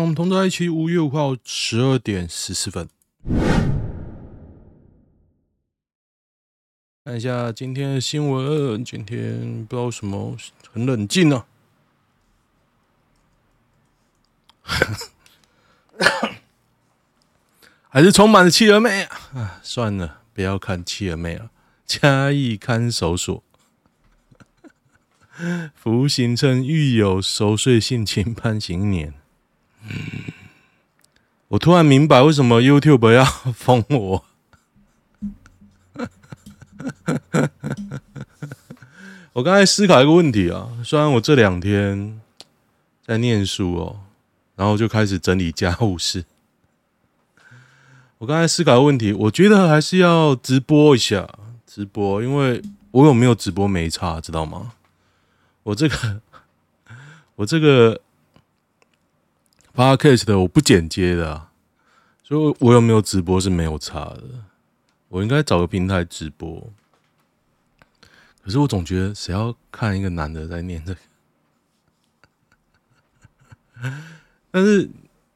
我们同在一起，五月五号十二点十四分。看一下今天的新闻，今天不知道什么很冷静呢、还是充满了企鹅妹啊！算了，不要看企鹅妹了。嘉义看守所服刑称狱友熟睡性侵判刑年。我突然明白为什么 YouTube 要封我。我刚才思考一个问题啊，虽然我这两天在念书哦，然后就开始整理家务事。我刚才思考一个问题，我觉得还是要直播一下，直播，因为我有没有直播没差，知道吗？我这个，我这个 Podcast 的我不剪接的，所以我有没有直播是没有差的。我应该找个平台直播，可是我总觉得谁要看一个男的在念这个？但是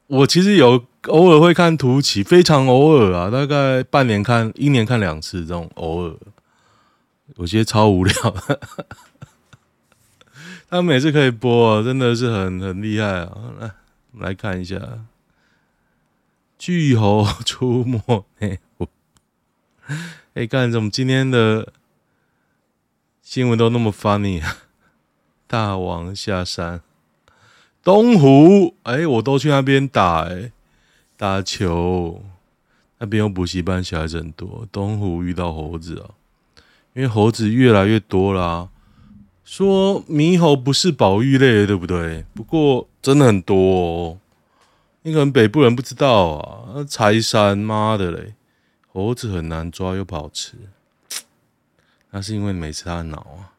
我其实有偶尔会看图奇，非常偶尔啊，大概半年看一年看两次这种偶尔，有些超无聊。他每次可以播，真的是很很厉害啊！来，看一下，巨猴出没。哎，我。哎，干怎么今天的新闻都那么 funny 啊？大王下山，东湖，哎，我都去那边打，哎，打球，那边有补习班，小孩子很多。东湖遇到猴子啊，因为猴子越来越多啦。说猕猴不是保育类的，对不对？不过真的很多哦，你可能北部人不知道啊，柴山，妈的嘞！猴子很难抓又不好吃，那是因为没吃它的脑啊。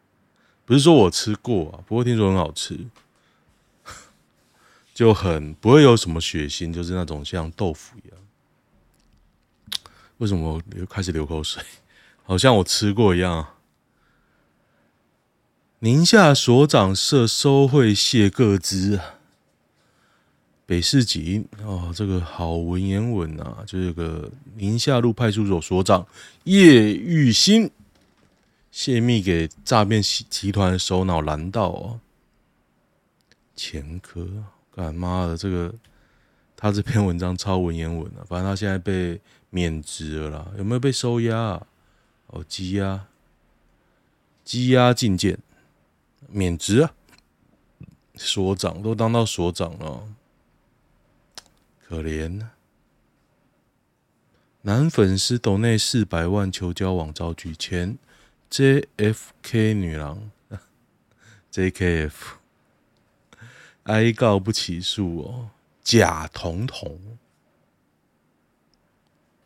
不是说我吃过啊，不过听说很好吃，就很不会有什么血腥，就是那种像豆腐一样。为什么我又开始流口水？好像我吃过一样。宁夏所长涉收贿泄各资啊。北市警哦，这个好文言文啊，就是个宁夏路派出所所长叶玉新泄密给诈骗集团首脑蓝道哦，前科干妈的这个他这篇文章超文言文啊，反正他现在被免职了啦，有没有被收押啊？哦，羁押，羁押禁见，免职啊，所长都当到所长了。可怜，男粉丝抖内四百万求交往遭拒，前 JFK 女郎。JKF 哀告不起诉哦，假彤彤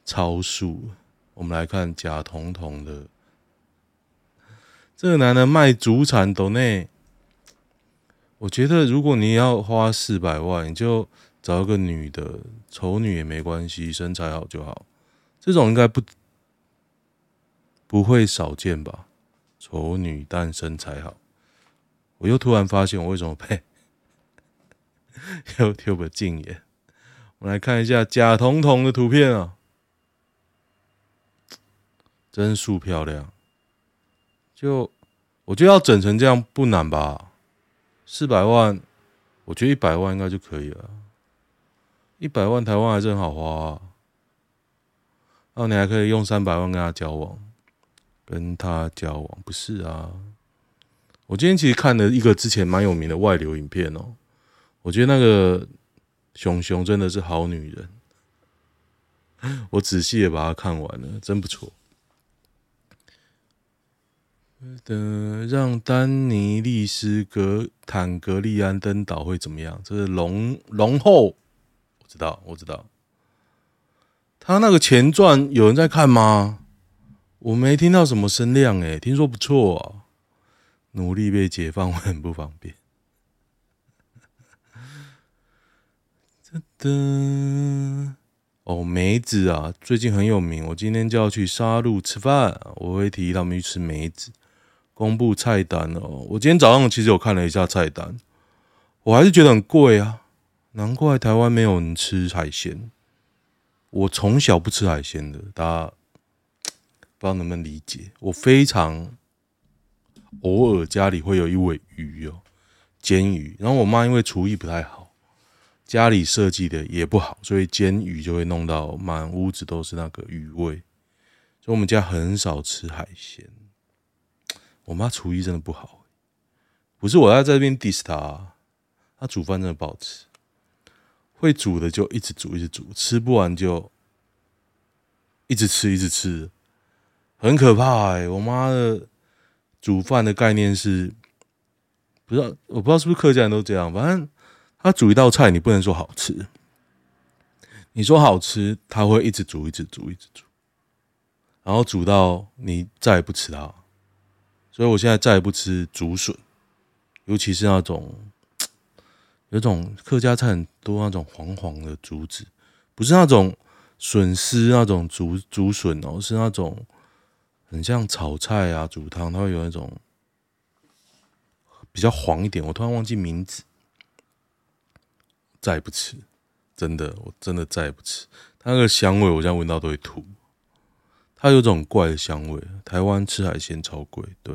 超速。我们来看假彤彤的，这个男的卖祖产抖内，我觉得如果你要花四百万，你就。找一个女的，丑女也没关系，身材好就好。这种应该不不会少见吧？丑女但身材好，我又突然发现我为什么被 YouTube 禁言。我们来看一下假彤彤的图片啊，真素漂亮。就我觉得要整成这样不难吧？四百万，我觉得一百万应该就可以了。一百万台湾还是很好花啊，然后你还可以用三百万跟他交往，跟他交往不是啊？我今天其实看了一个之前蛮有名的外流影片哦，我觉得那个熊熊真的是好女人，我仔细的把它看完了，真不错。的让丹尼利斯格坦格利安登岛会怎么样？这是龙龙后。我知道，我知道。他那个前传有人在看吗？我没听到什么声量诶，听说不错啊。努力被解放会很不方便。真 的哦，梅子啊，最近很有名。我今天就要去沙路吃饭，我会提议他们去吃梅子。公布菜单哦。我今天早上其实有看了一下菜单，我还是觉得很贵啊。难怪台湾没有人吃海鲜。我从小不吃海鲜的，大家 不知道能不能理解。我非常偶尔家里会有一尾鱼哦，煎鱼。然后我妈因为厨艺不太好，家里设计的也不好，所以煎鱼就会弄到满屋子都是那个鱼味。所以我们家很少吃海鲜。我妈厨艺真的不好，不是我要在这边 diss 她，她煮饭真的不好吃。会煮的就一直煮，一直煮，吃不完就一直吃，一直吃，很可怕哎！我妈的煮饭的概念是，不知道我不知道是不是客家人都这样，反正她煮一道菜，你不能说好吃，你说好吃，她会一直煮，一直煮，一直煮，然后煮到你再也不吃它。所以我现在再也不吃竹笋，尤其是那种有种客家菜很多那种黄黄的竹子，不是那种笋丝那种竹竹笋哦，是那种很像炒菜啊、煮汤，它会有那种比较黄一点。我突然忘记名字，再也不吃，真的，我真的再也不吃。它那个香味，我现在闻到都会吐。它有种怪的香味。台湾吃海鲜超贵，对。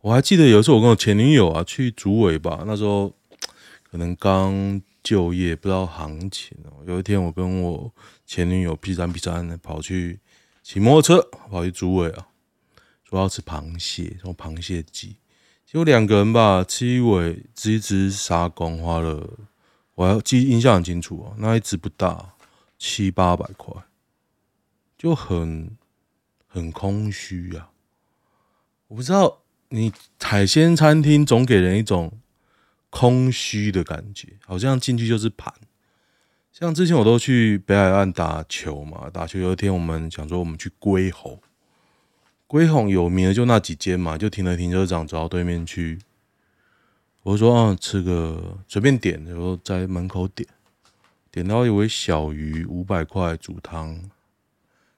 我还记得有一次我跟我前女友啊去竹尾吧，那时候 可能刚就业，不知道行情哦。有一天我跟我前女友 P 三 P 三跑去骑摩托车跑去竹尾啊，说要吃螃蟹，什么螃蟹鸡，结果两个人吧吃一尾，只一只沙公花了，我还记印象很清楚啊，那一只不大，七八百块，就很很空虚啊，我不知道。你海鲜餐厅总给人一种空虚的感觉，好像进去就是盘。像之前我都去北海岸打球嘛，打球有一天我们想说我们去龟吼，龟吼有名的就那几间嘛，就停了停车场走到对面去。我说啊，吃个随便点，然后在门口点，点到一位小鱼五百块煮汤，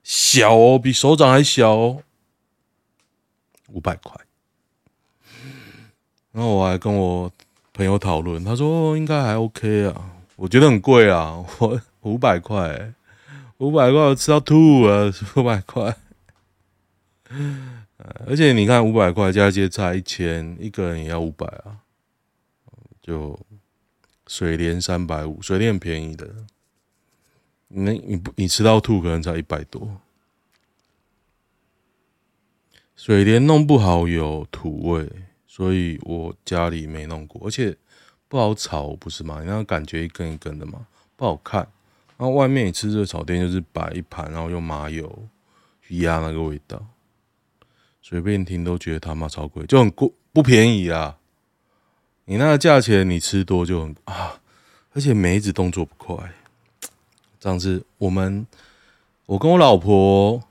小哦，比手掌还小哦，五百块。然后我还跟我朋友讨论，他说应该还 OK 啊，我觉得很贵啊，我 五百块，五百块我吃到吐啊，五百块，而且你看五百块加一些菜一千，一个人也要五百啊，就水莲三百五，水莲很便宜的，你你不你吃到吐可能才一百多，水莲弄不好有土味。所以我家里没弄过，而且不好炒，不是吗？你那感觉一根一根的嘛，不好看。然后外面你吃热炒店就是摆一盘，然后用麻油去压那个味道，随便听都觉得他妈超贵，就很贵，不便宜啊。你那个价钱，你吃多就很啊，而且梅子动作不快。上次我们，我跟我老婆。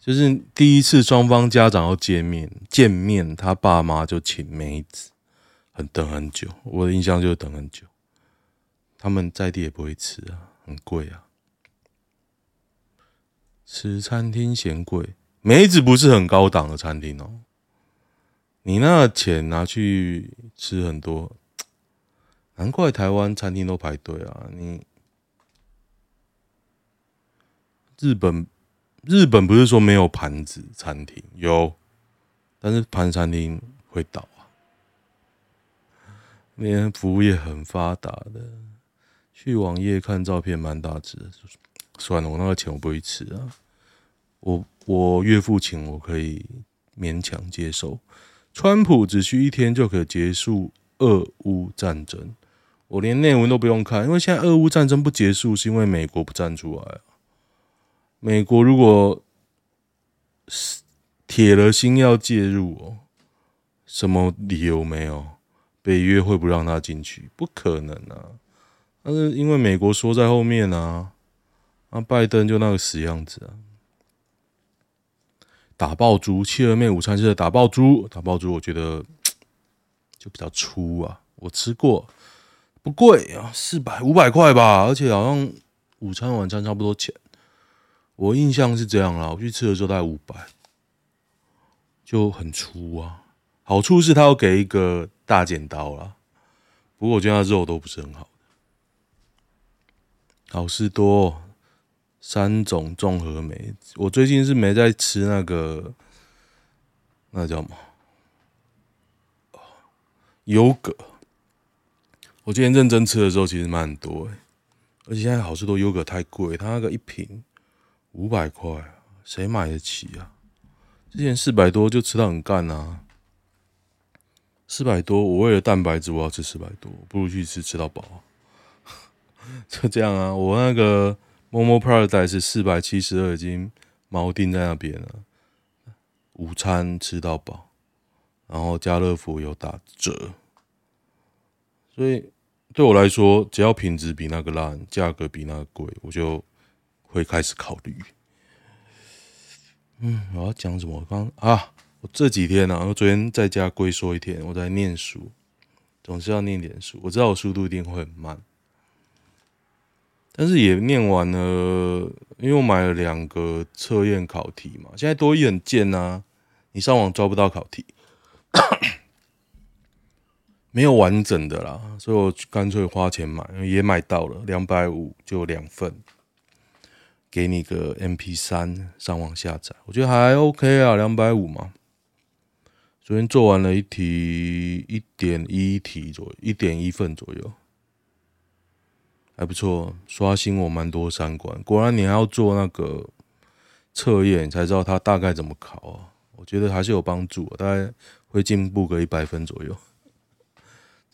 就是第一次双方家长要见面，见面他爸妈就请梅子，很等很久。我的印象就是等很久。他们在地也不会吃啊，很贵啊。吃餐厅嫌贵，梅子不是很高档的餐厅哦。你那钱拿去吃很多，难怪台湾餐厅都排队啊。你日本。日本不是说没有盘子餐厅，有，但是盘餐厅会倒啊。那边服务业很发达的，去网页看照片蛮大只。算了，我那个钱我不会吃啊。我我岳父请我可以勉强接受。川普只需一天就可以结束俄乌战争，我连内文都不用看，因为现在俄乌战争不结束，是因为美国不站出来。美国如果铁了心要介入哦，什么理由没有？北约会不让他进去？不可能啊！但是因为美国缩在后面啊，那拜登就那个死样子啊，打爆猪，七合妹午餐是打爆猪，打爆猪，我觉得就比较粗啊。我吃过，不贵啊，四百五百块吧，而且好像午餐晚餐差不多钱。我印象是这样啦，我去吃的时候大概五百，就很粗啊。好处是他要给一个大剪刀啦，不过我觉得他肉都不是很好。好事多三种综合莓，我最近是没在吃那个，那叫什么？优格。我今天认真吃的时候，其实蛮多诶，而且现在好市多优格太贵，它那个一瓶五百块，谁买得起啊？之前四百多就吃到很干啊，四百多，我为了蛋白质，我要吃四百多，不如去吃吃到饱。就这样啊，我那个 Momo Paradise 是四百七十二，已经锚定在那边了。午餐吃到饱，然后家乐福有打折，所以。对我来说，只要品质比那个烂，价格比那个贵，我就会开始考虑。嗯，我要讲什么？刚啊，我这几天啊，我昨天在家龟缩一天，我在念书，总是要念点书。我知道我速度一定会很慢，但是也念完了，因为我买了两个测验考题嘛。现在多一很贱啊，你上网抓不到考题。没有完整的啦，所以我干脆花钱买，也买到了两百五就两份，给你个 MP3 上网下载，我觉得还 OK 啊，两百五嘛。昨天做完了一题一点一题左右，一点一份左右，还不错，刷新我蛮多三观。果然你还要做那个测验，才知道它大概怎么考啊。我觉得还是有帮助，大概会进步个一百分左右。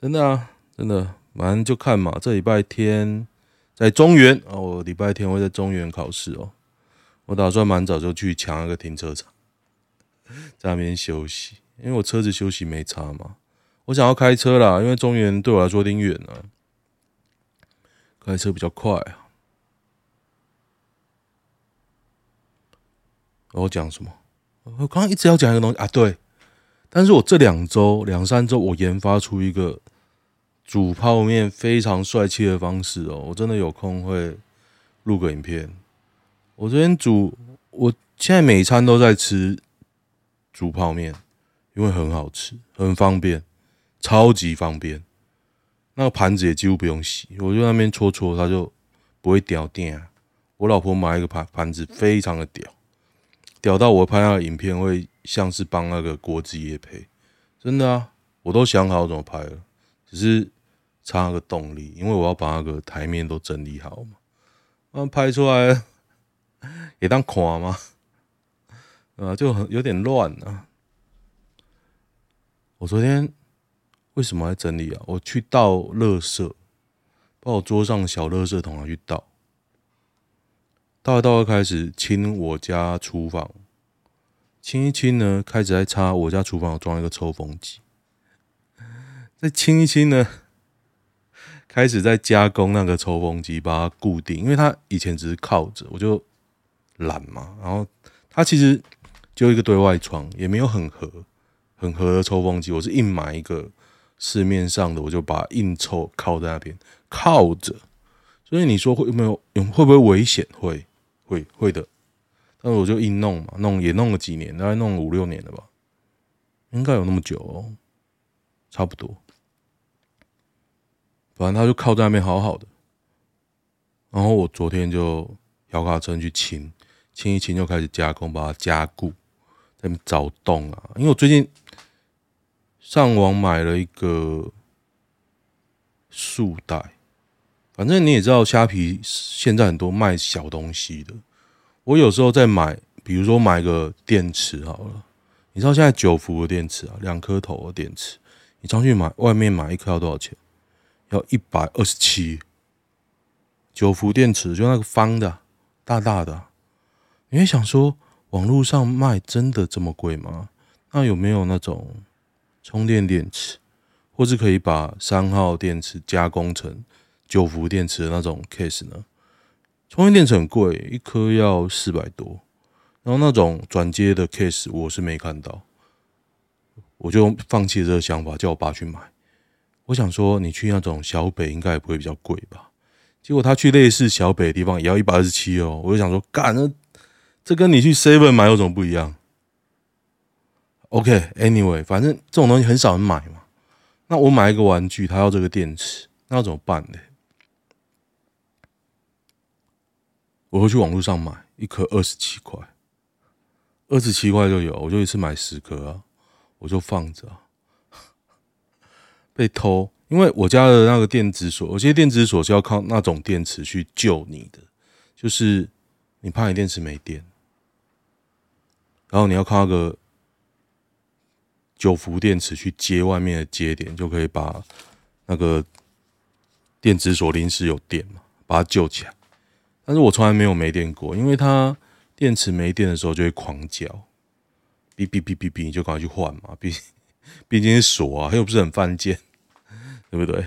真的啊，真的，反正就看嘛。这礼拜天在中原啊，我礼拜天会在中原考试哦。我打算蛮早就去抢一个停车场，在那边休息，因为我车子休息没差嘛。我想要开车啦，因为中原对我来说有点远啊，开车比较快啊。我讲什么？我刚刚一直要讲一个东西啊，对。但是我这两周、两三周，我研发出一个。煮泡面非常帅气的方式哦，我真的有空会录个影片。我这边煮，我现在每餐都在吃煮泡面，因为很好吃，很方便，超级方便。那个盘子也几乎不用洗，我就那边搓搓，它就不会掉电。我老婆买一个盘盘子，非常的屌，屌到我拍那个影片会像是帮那个锅子业配，真的啊，我都想好怎么拍了，只是。差个动力，因为我要把那个台面都整理好嘛，那拍出来 也当看嘛，啊，就很有点乱啊。我昨天为什么还整理啊？我去倒垃圾，把我桌上小垃圾桶拿去倒，倒一倒，开始清我家厨房，清一清呢，开始在擦我家厨房装一个抽风机，再清一清呢。开始在加工那个抽风机，把它固定，因为它以前只是靠着，我就懒嘛。然后它其实就一个对外窗，也没有很合很合的抽风机。我是硬买一个市面上的，我就把硬抽靠在那边靠着。所以你说会有没有会不会危险？会会会的。但是我就硬弄嘛，弄也弄了几年，大概弄了五六年了吧，应该有那么久哦，差不多。反正他就靠在那边好好的，然后我昨天就摇卡车去清，清一清就开始加工，把它加固，在那边找洞啊。因为我最近上网买了一个束带，反正你也知道，虾皮现在很多卖小东西的。我有时候在买，比如说买个电池好了，你知道现在九伏的电池啊，两颗头的电池，你上去买，外面买一颗要多少钱？要一百二十七，九伏电池就那个方的，大大的。你会想说，网络上卖真的这么贵吗？那有没有那种充电电池，或是可以把三号电池加工成九伏电池的那种 case 呢？充电电池很贵，一颗要四百多。然后那种转接的 case 我是没看到，我就放弃这个想法，叫我爸去买。我想说，你去那种小北应该也不会比较贵吧？结果他去类似小北的地方也要一百二十七哦。我就想说，干，那这跟你去 Seven 买有什么不一样？OK，Anyway，反正这种东西很少人买嘛。那我买一个玩具，他要这个电池，那要怎么办呢？我会去网络上买一颗二十七块，二十七块就有，我就一次买十颗啊，我就放着。被偷，因为我家的那个电子锁，有些电子锁是要靠那种电池去救你的，就是你怕你电池没电，然后你要靠那个九伏电池去接外面的接点，就可以把那个电子锁临时有电嘛，把它救起来。但是我从来没有没电过，因为它电池没电的时候就会狂叫，哔哔哔哔哔，你就赶快去换嘛，毕竟 毕竟是锁啊，又不是很犯贱，对不对？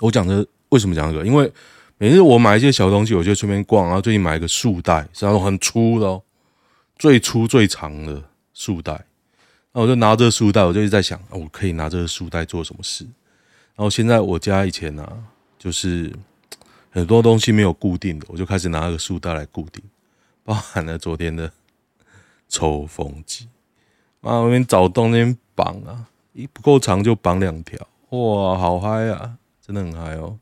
我讲的为什么讲这个？因为每次我买一些小东西，我就顺便逛，然后最近买一个束带，是那种很粗的哦，最粗最长的束带，那我就拿这个束带，我就一直在想，我可以拿这个束带做什么事？然后现在我家以前呢、就是。很多东西没有固定的，我就开始拿那个束带来固定，包含了昨天的 抽风机。啊，我那边找洞那边绑啊，一不够长就绑两条，哇，好嗨啊，真的很嗨哦。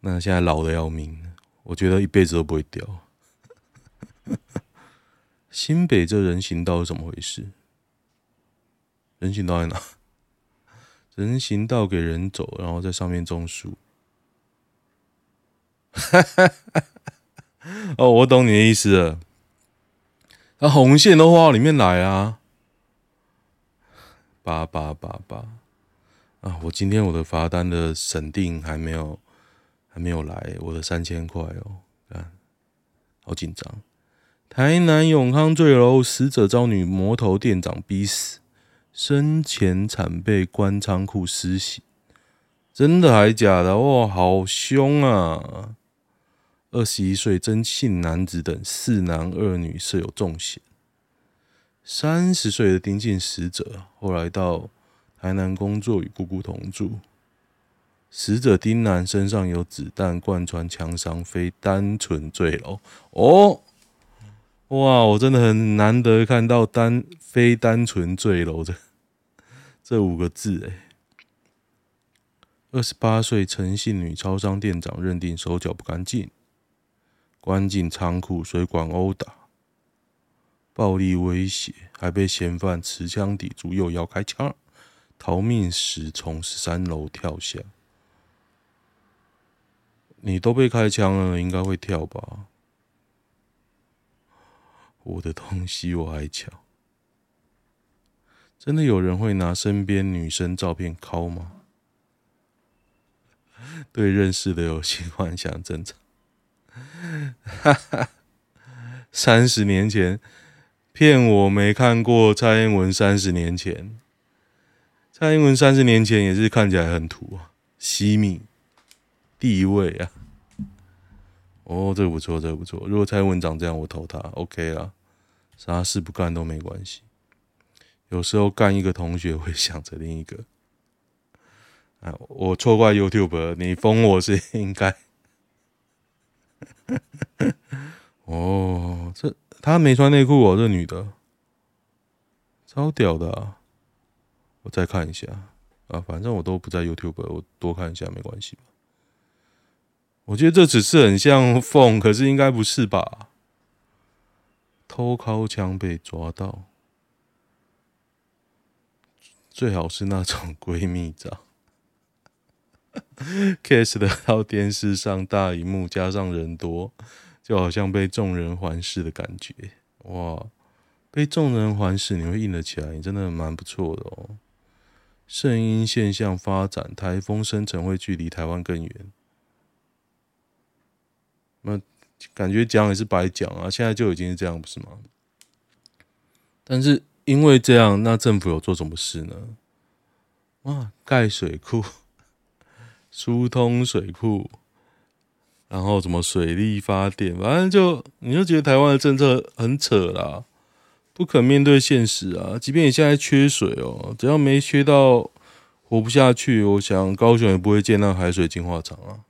那现在老的要命，我觉得一辈子都不会掉。新北这人行道是怎么回事？人行道在哪？人行道给人走，然后在上面种树。哦，我懂你的意思了。那红线都画到里面来啊！八八八八啊！我今天我的罚单的审定还没有还没有来，我的三千块哦，看，好紧张。台南永康坠楼，死者遭女魔头店长逼死，生前惨被关仓库施洗，真的还假的？哇，好凶啊！二十一岁真姓男子等四男二女设有重嫌。三十岁的丁姓死者后来到台南工作，与姑姑同住。死者丁男身上有子弹贯穿枪伤，非单纯坠楼。哦，哇，我真的很难得看到单非单纯坠楼的这五个字哎。二十八岁陈姓女超商店长认定手脚不干净。关进仓库，水管殴打，暴力威胁，还被嫌犯持枪抵住，又要开枪，逃命时从十三楼跳下。你都被开枪了，应该会跳吧？我的东西我还抢，真的有人会拿身边女生照片拷吗？对认识的有性幻想正常。哈哈，三十年前骗我没看过蔡英文。三十年前，蔡英文三十年前也是看起来很土啊，西米地位啊。哦，这个不错，这个不错。如果蔡英文长这样，我投他，OK 啦，啥事不干都没关系。有时候干一个同学会想着另一个。啊，我错怪 YouTube，了你封我是应该。哦，这她没穿内裤哦，这女的超屌的！我再看一下啊，反正我都不在 YouTube，我多看一下没关系？我觉得这只是很像凤，可是应该不是吧？偷尻枪被抓到，最好是那种闺蜜照。case 的到电视上大荧幕加上人多，就好像被众人环视的感觉。哇，被众人环视，你会硬得起来，你真的蛮不错的哦。圣婴现象发展，台风生成会距离台湾更远。那感觉讲也是白讲啊，现在就已经是这样，不是吗？但是因为这样，那政府有做什么事呢？哇，盖水库。疏通水库，然后什么水力发电，反正就你就觉得台湾的政策很扯啦，不肯面对现实啊！即便你现在缺水哦，只要没缺到活不下去，我想高雄也不会建那海水净化厂啊。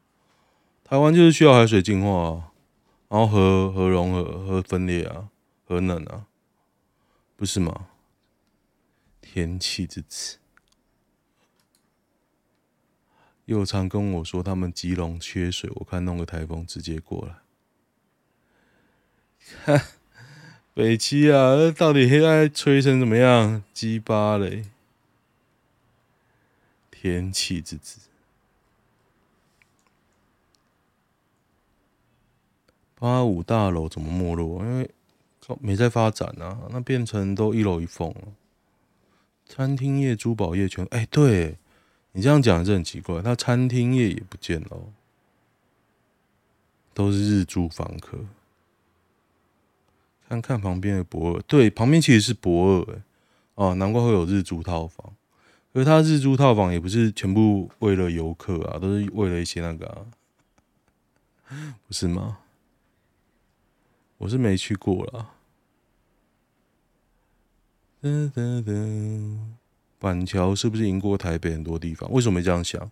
台湾就是需要海水净化啊，然后核核融合、核分裂啊、核能啊，不是吗？天气之子，又常跟我说他们基隆缺水，我看弄个台风直接过来。哈，北七啊，那到底现在吹成怎么样？鸡巴嘞！天气之子，八五大楼怎么没落？因为没在发展啊，那变成都一楼一凤了。餐厅业、珠宝业全……哎、欸，对你这样讲是很奇怪，那餐厅业也不见了，都是日租房客。看看旁边的博尔，对，旁边其实是博尔，哎，哦，难怪会有日租套房。而他日租套房也不是全部为了游客啊，都是为了一些那个、啊，不是吗？我是没去过啦。噔噔噔，板桥是不是赢过台北很多地方？为什么没这样想？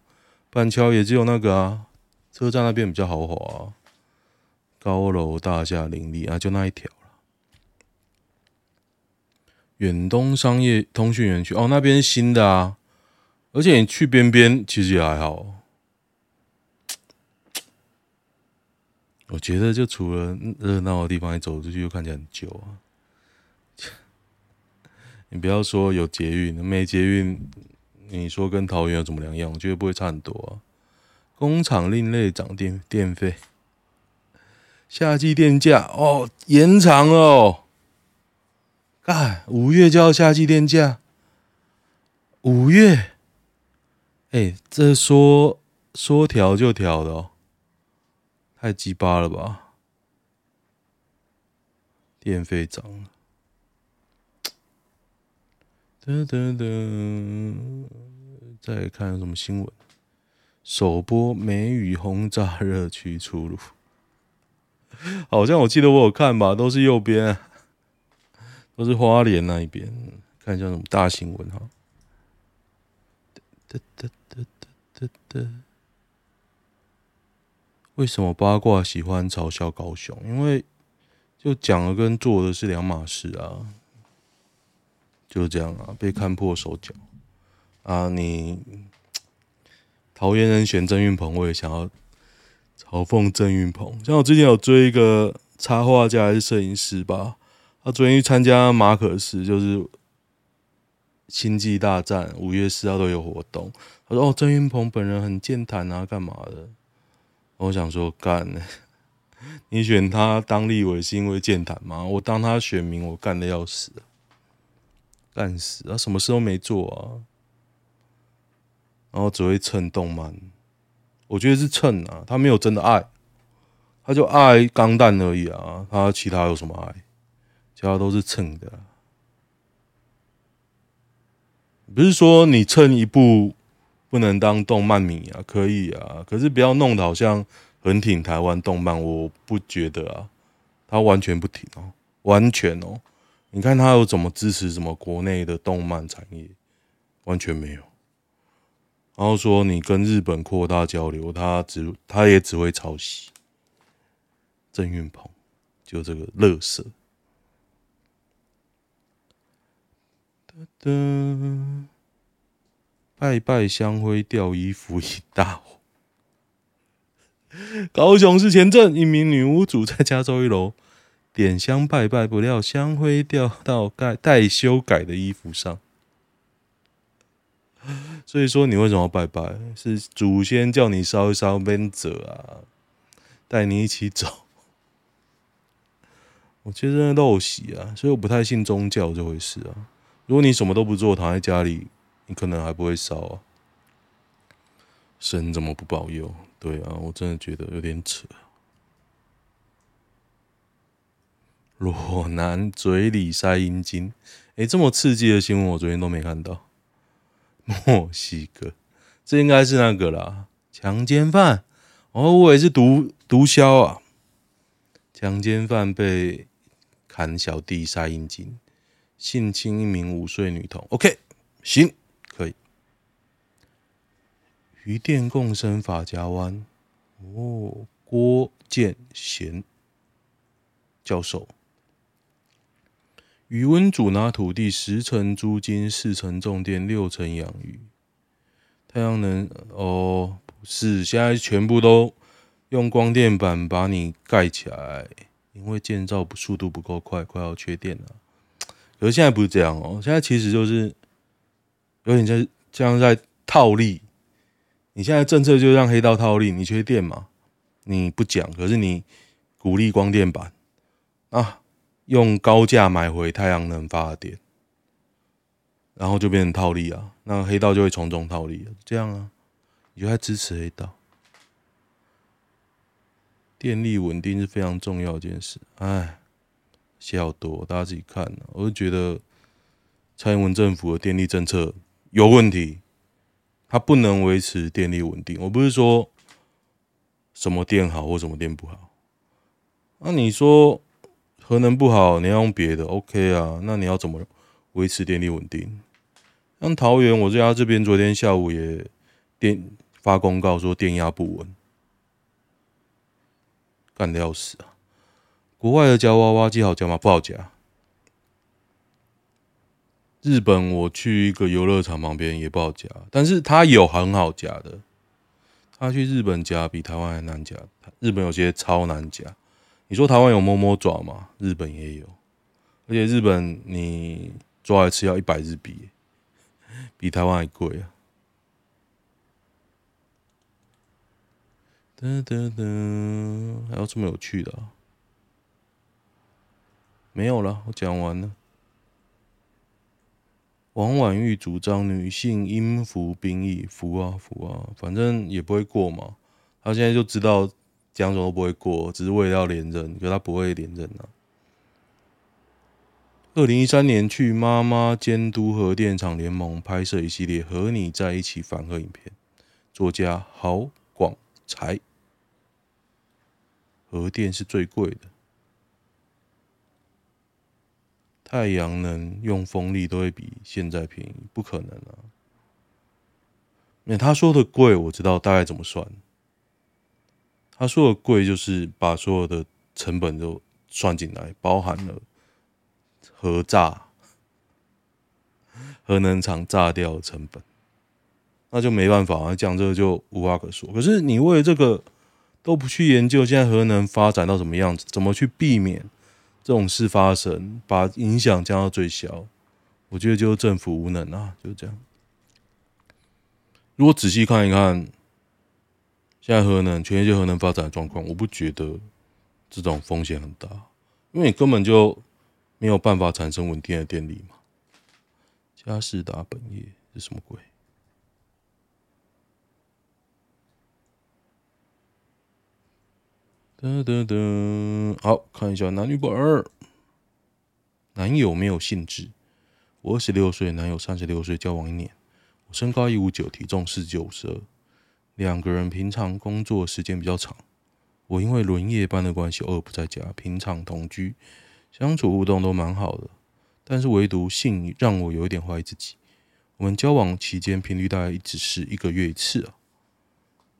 板桥也只有那个啊，车站那边比较豪华啊，高楼大厦林立啊，就那一条。远东商业通讯园区哦，那边新的啊，而且你去边边其实也还好。我觉得就除了热闹的地方，你走出去又看起来很旧啊。你不要说有捷运，没捷运，你说跟桃园有什么两样？我觉得不会差很多啊。工厂另类涨电电费，夏季电价哦延长哦。哎，五月就要夏季电价，五月，哎、这说说调就调的哦，太鸡巴了吧？电费涨了，噔噔噔，再看什么新闻？首播梅雨轰炸热区出炉，好像我记得我有看吧，都是右边、都是花莲那一边，看一下什么大新闻哈。哒哒哒哒哒哒。为什么八卦喜欢嘲笑高雄？因为就讲的跟做的是两码事啊。就这样啊，被看破手脚啊！你桃园人选郑运鹏，我也想要嘲讽郑运鹏。像我之前有追一个插画家还是摄影师吧。他昨天去参加马可斯，就是星际大战五月四号都有活动。他说：“哦，郑运鹏本人很健谈啊，干嘛的？”我想说：“干，你选他当立委是因为健谈吗？我当他选民，我干的要死，干死啊！什么事都没做啊，然后只会蹭动漫。我觉得是蹭啊，他没有真的爱，他就爱钢弹而已啊，他其他有什么爱？”其他都是蹭的，不是说你蹭一部不能当动漫迷啊，可以啊，可是不要弄得好像很挺台湾动漫，我不觉得啊，他完全不挺哦，完全哦，你看他有怎么支持什么国内的动漫产业，完全没有，然后说你跟日本扩大交流，他只他也只会抄袭，郑运鹏就这个乐色。拜拜香灰掉衣服一大火。高雄市前镇一名女屋主在加州一楼点香拜拜，不料香灰掉到盖待修改的衣服上。所以说你为什么拜拜？是祖先叫你烧一烧免责啊，带你一起走。我其实真的陋习啊，所以我不太信宗教这回事啊。如果你什么都不做，躺在家里，你可能还不会烧啊。神怎么不保佑？对啊，我真的觉得有点扯。裸男嘴里塞阴茎，哎，这么刺激的新闻我昨天都没看到。墨西哥，这应该是那个啦，强奸犯。哦，我也是毒毒枭啊。强奸犯被砍小弟塞阴茎。性侵一名五岁女童，OK，行，可以。渔电共生法家湾，哦，郭建贤教授。渔塭主拿土地十成租金，四成种电，六成养鱼。太阳能哦不，是，现在全部都用光电板把你盖起来，因为建造速度不够快，快要缺电了。可是现在不是这样哦，现在其实就是有点像像在套利。你现在政策就让黑道套利，你缺电嘛？你不讲，可是你鼓励光电板啊，用高价买回太阳能发电，然后就变成套利啊。那黑道就会从中套利，这样啊，你就在支持黑道。电力稳定是非常重要一件事。哎，写好多，大家自己看。我就觉得蔡英文政府的电力政策有问题。它不能维持电力稳定。我不是说什么电好或什么电不好。那你说核能不好，你要用别的，OK 啊？那你要怎么维持电力稳定？像桃园，我家这边昨天下午也电发公告说电压不稳，干的要死啊！国外的夹娃娃机好夹吗？不好夹。日本，我去一个游乐场旁边也不好夹，但是它有很好夹的。他去日本夹比台湾还难夹，日本有些超难夹。你说台湾有摸摸爪吗？日本也有，而且日本你抓来吃要一百日币，比台湾还贵啊！噔噔噔，还有这么有趣的啊？没有了，我讲完了。王婉玉主张女性应服兵役，服啊服啊，反正也不会过嘛。他现在就知道讲什么都不会过，只是为了要连任，可他不会连任啊。二零一三年去妈妈监督核电厂联盟拍摄一系列和你在一起反核影片，作家郝广才，核电是最贵的。太阳能用风力都会比现在便宜，不可能啊！那他说的贵，我知道大概怎么算。他说的贵就是把所有的成本都算进来，包含了核炸、核能厂炸掉的成本，那就没办法啊，讲这个就无话可说。可是你为了这个都不去研究，现在核能发展到什么样子，怎么去避免？这种事发生，把影响降到最小，我觉得就是政府无能啊，就这样。如果仔细看一看，现在核能全世界核能发展的状况，我不觉得这种风险很大，因为你根本就没有办法产生稳定的电力嘛。嘉士达本业是什么鬼？噔噔噔，好，看一下男女本。男友没有兴致。我二十六岁，男友三十六岁，交往一年。我身高一五九，体重四九五十二。两个人平常工作时间比较长。我因为轮夜班的关系，偶尔不在家。平常同居，相处互动都蛮好的，但是唯独性让我有一点怀疑自己。我们交往期间频率大概一直是一个月一次啊。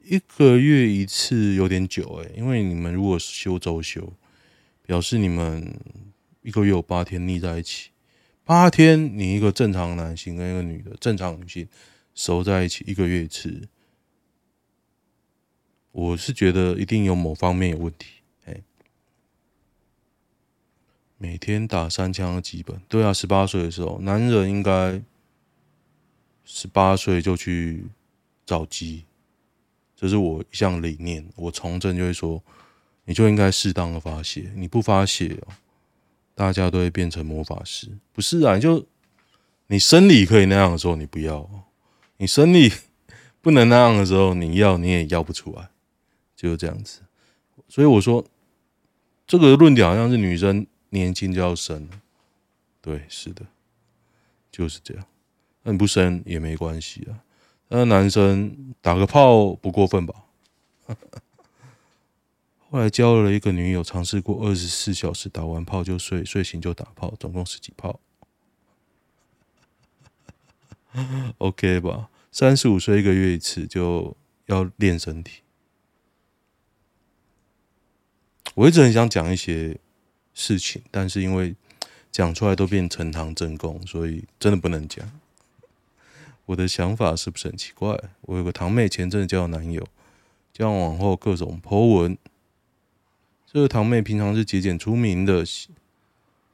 一个月一次有点久诶，因为你们如果休周休，表示你们一个月有八天腻在一起。八天，你一个正常男性跟一个女的正常女性熟在一起一个月一次，我是觉得一定有某方面有问题。哎，每天打三枪基本，对啊，十八岁的时候，男人应该十八岁就去找鸡。这是我一项理念，我从政就会说，你就应该适当的发泄，你不发泄哦，大家都会变成魔法师。不是啊，你就你生理可以那样的时候，你不要；你生理 不能那样的时候，你要你也要不出来，就是这样子。所以我说，这个论点好像是女生年轻就要生，对，是的，就是这样。那你不生也没关系啊。那男生打个炮不过分吧？后来交了一个女友，尝试过二十四小时打完炮就睡，睡醒就打炮，总共十几炮。OK 吧？三十五岁一个月一次就要练身体。我一直很想讲一些事情，但是因为讲出来都变呈堂证供，所以真的不能讲。我的想法是不是很奇怪？我有个堂妹，前阵子交男友，交往后各种 po 文。这个堂妹平常是节俭出名的，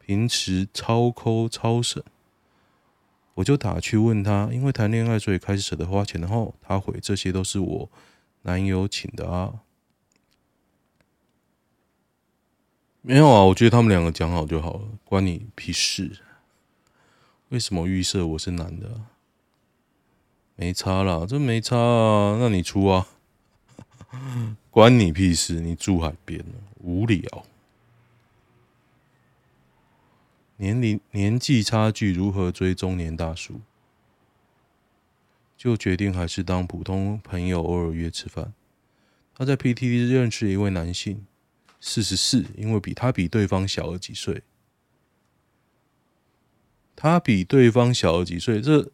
平时超抠超省。我就打去问她，因为谈恋爱所以开始舍得花钱的后，她回这些都是我男友请的啊。没有啊，我觉得他们两个讲好就好了，关你屁事。为什么预设我是男的？没差啦，这没差啊，那你出啊？关你屁事！你住海边，无聊。年龄年纪差距如何追中年大叔？就决定还是当普通朋友，偶尔约吃饭。他在 PTT 认识一位男性，四十四，因为比他比对方小了几岁。他比对方小了几岁，这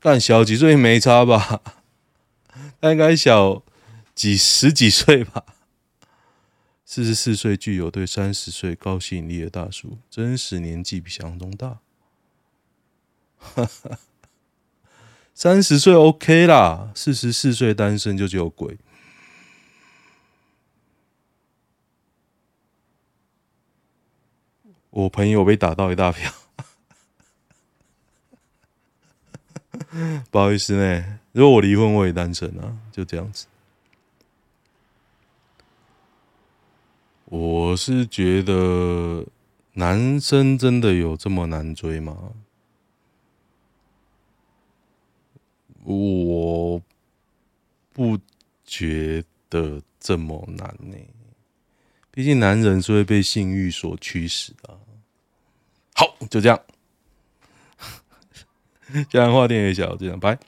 但小几岁没差吧？他应该小几十几岁吧？四十四岁，具有对三十岁高吸引力的大叔，真实年纪比想象中大。三十岁 OK 啦，四十四岁单身就只有鬼。我朋友被打到一大票。不好意思呢，如果我离婚，我也单身啊，就这样子。我是觉得男生真的有这么难追吗？我不觉得这么难呢。毕竟男人是会被性欲所驱使的。好，就这样。这样话店也小，这样拜。